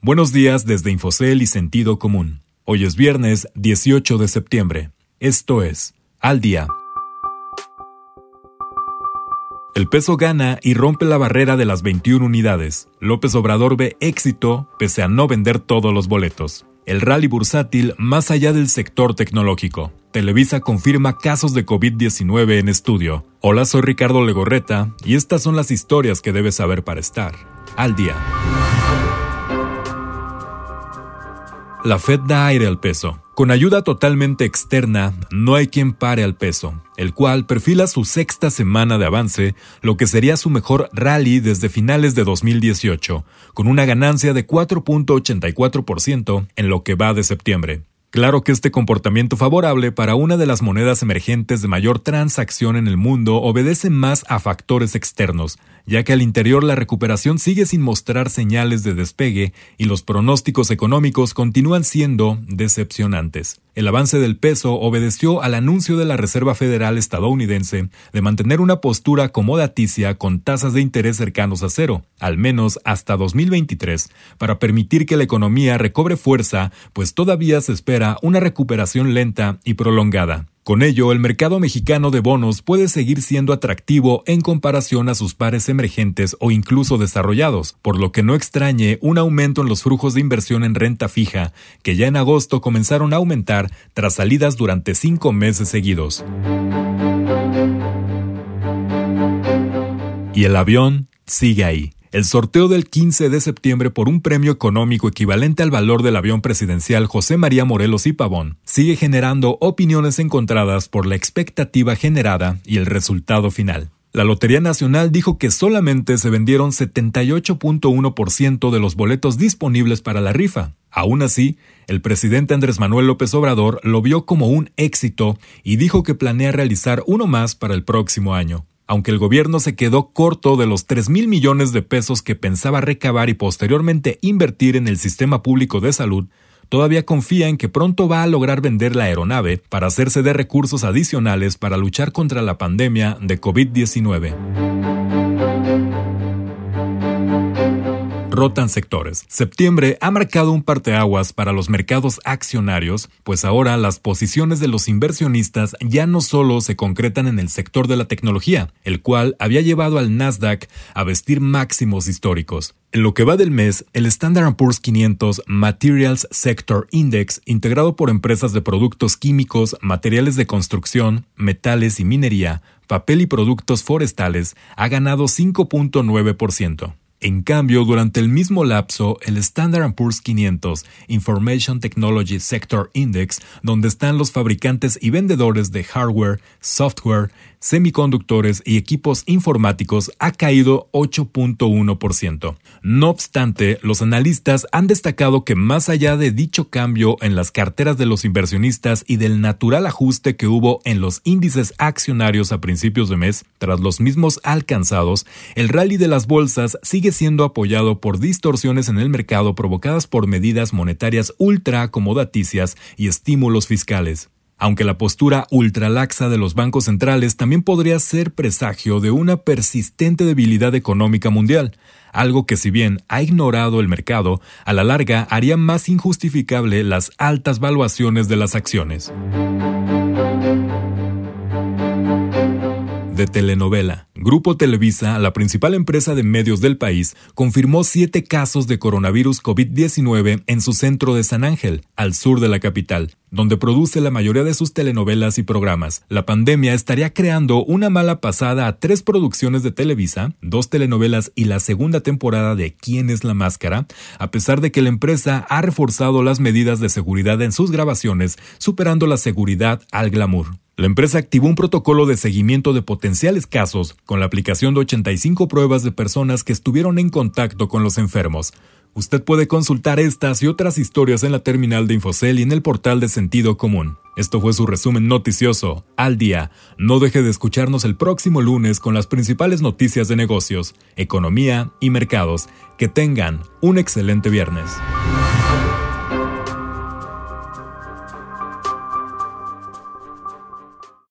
Buenos días desde Infocel y Sentido Común. Hoy es viernes 18 de septiembre. Esto es Al Día. El peso gana y rompe la barrera de las 21 unidades. López Obrador ve éxito pese a no vender todos los boletos. El rally bursátil más allá del sector tecnológico. Televisa confirma casos de COVID-19 en estudio. Hola, soy Ricardo Legorreta y estas son las historias que debes saber para estar al día. La Fed da aire al peso. Con ayuda totalmente externa, no hay quien pare al peso, el cual perfila su sexta semana de avance, lo que sería su mejor rally desde finales de 2018, con una ganancia de 4.84% en lo que va de septiembre. Claro que este comportamiento favorable para una de las monedas emergentes de mayor transacción en el mundo obedece más a factores externos, ya que al interior la recuperación sigue sin mostrar señales de despegue y los pronósticos económicos continúan siendo decepcionantes. El avance del peso obedeció al anuncio de la Reserva Federal estadounidense de mantener una postura acomodaticia con tasas de interés cercanos a cero, al menos hasta 2023, para permitir que la economía recobre fuerza, pues todavía se espera una recuperación lenta y prolongada. Con ello, el mercado mexicano de bonos puede seguir siendo atractivo en comparación a sus pares emergentes o incluso desarrollados, por lo que no extrañe un aumento en los flujos de inversión en renta fija, que ya en agosto comenzaron a aumentar tras salidas durante cinco meses seguidos. Y el avión sigue ahí. El sorteo del 15 de septiembre por un premio económico equivalente al valor del avión presidencial José María Morelos y Pavón sigue generando opiniones encontradas por la expectativa generada y el resultado final. La Lotería Nacional dijo que solamente se vendieron 78.1% de los boletos disponibles para la rifa. Aún así, el presidente Andrés Manuel López Obrador lo vio como un éxito y dijo que planea realizar uno más para el próximo año aunque el gobierno se quedó corto de los 3 mil millones de pesos que pensaba recabar y posteriormente invertir en el sistema público de salud, todavía confía en que pronto va a lograr vender la aeronave para hacerse de recursos adicionales para luchar contra la pandemia de COVID-19. Rotan sectores. Septiembre ha marcado un parteaguas para los mercados accionarios, pues ahora las posiciones de los inversionistas ya no solo se concretan en el sector de la tecnología, el cual había llevado al Nasdaq a vestir máximos históricos. En lo que va del mes, el Standard Poor's 500 Materials Sector Index, integrado por empresas de productos químicos, materiales de construcción, metales y minería, papel y productos forestales, ha ganado 5.9%. En cambio, durante el mismo lapso, el Standard Poor's 500 Information Technology Sector Index, donde están los fabricantes y vendedores de hardware, software, semiconductores y equipos informáticos ha caído 8.1%. No obstante, los analistas han destacado que más allá de dicho cambio en las carteras de los inversionistas y del natural ajuste que hubo en los índices accionarios a principios de mes, tras los mismos alcanzados, el rally de las bolsas sigue siendo apoyado por distorsiones en el mercado provocadas por medidas monetarias ultra acomodaticias y estímulos fiscales aunque la postura ultralaxa de los bancos centrales también podría ser presagio de una persistente debilidad económica mundial, algo que si bien ha ignorado el mercado, a la larga haría más injustificable las altas valuaciones de las acciones. De telenovela. Grupo Televisa, la principal empresa de medios del país, confirmó siete casos de coronavirus COVID-19 en su centro de San Ángel, al sur de la capital, donde produce la mayoría de sus telenovelas y programas. La pandemia estaría creando una mala pasada a tres producciones de Televisa, dos telenovelas y la segunda temporada de ¿Quién es la máscara? A pesar de que la empresa ha reforzado las medidas de seguridad en sus grabaciones, superando la seguridad al glamour. La empresa activó un protocolo de seguimiento de potenciales casos con la aplicación de 85 pruebas de personas que estuvieron en contacto con los enfermos. Usted puede consultar estas y otras historias en la terminal de Infocel y en el portal de Sentido Común. Esto fue su resumen noticioso, al día. No deje de escucharnos el próximo lunes con las principales noticias de negocios, economía y mercados. Que tengan un excelente viernes.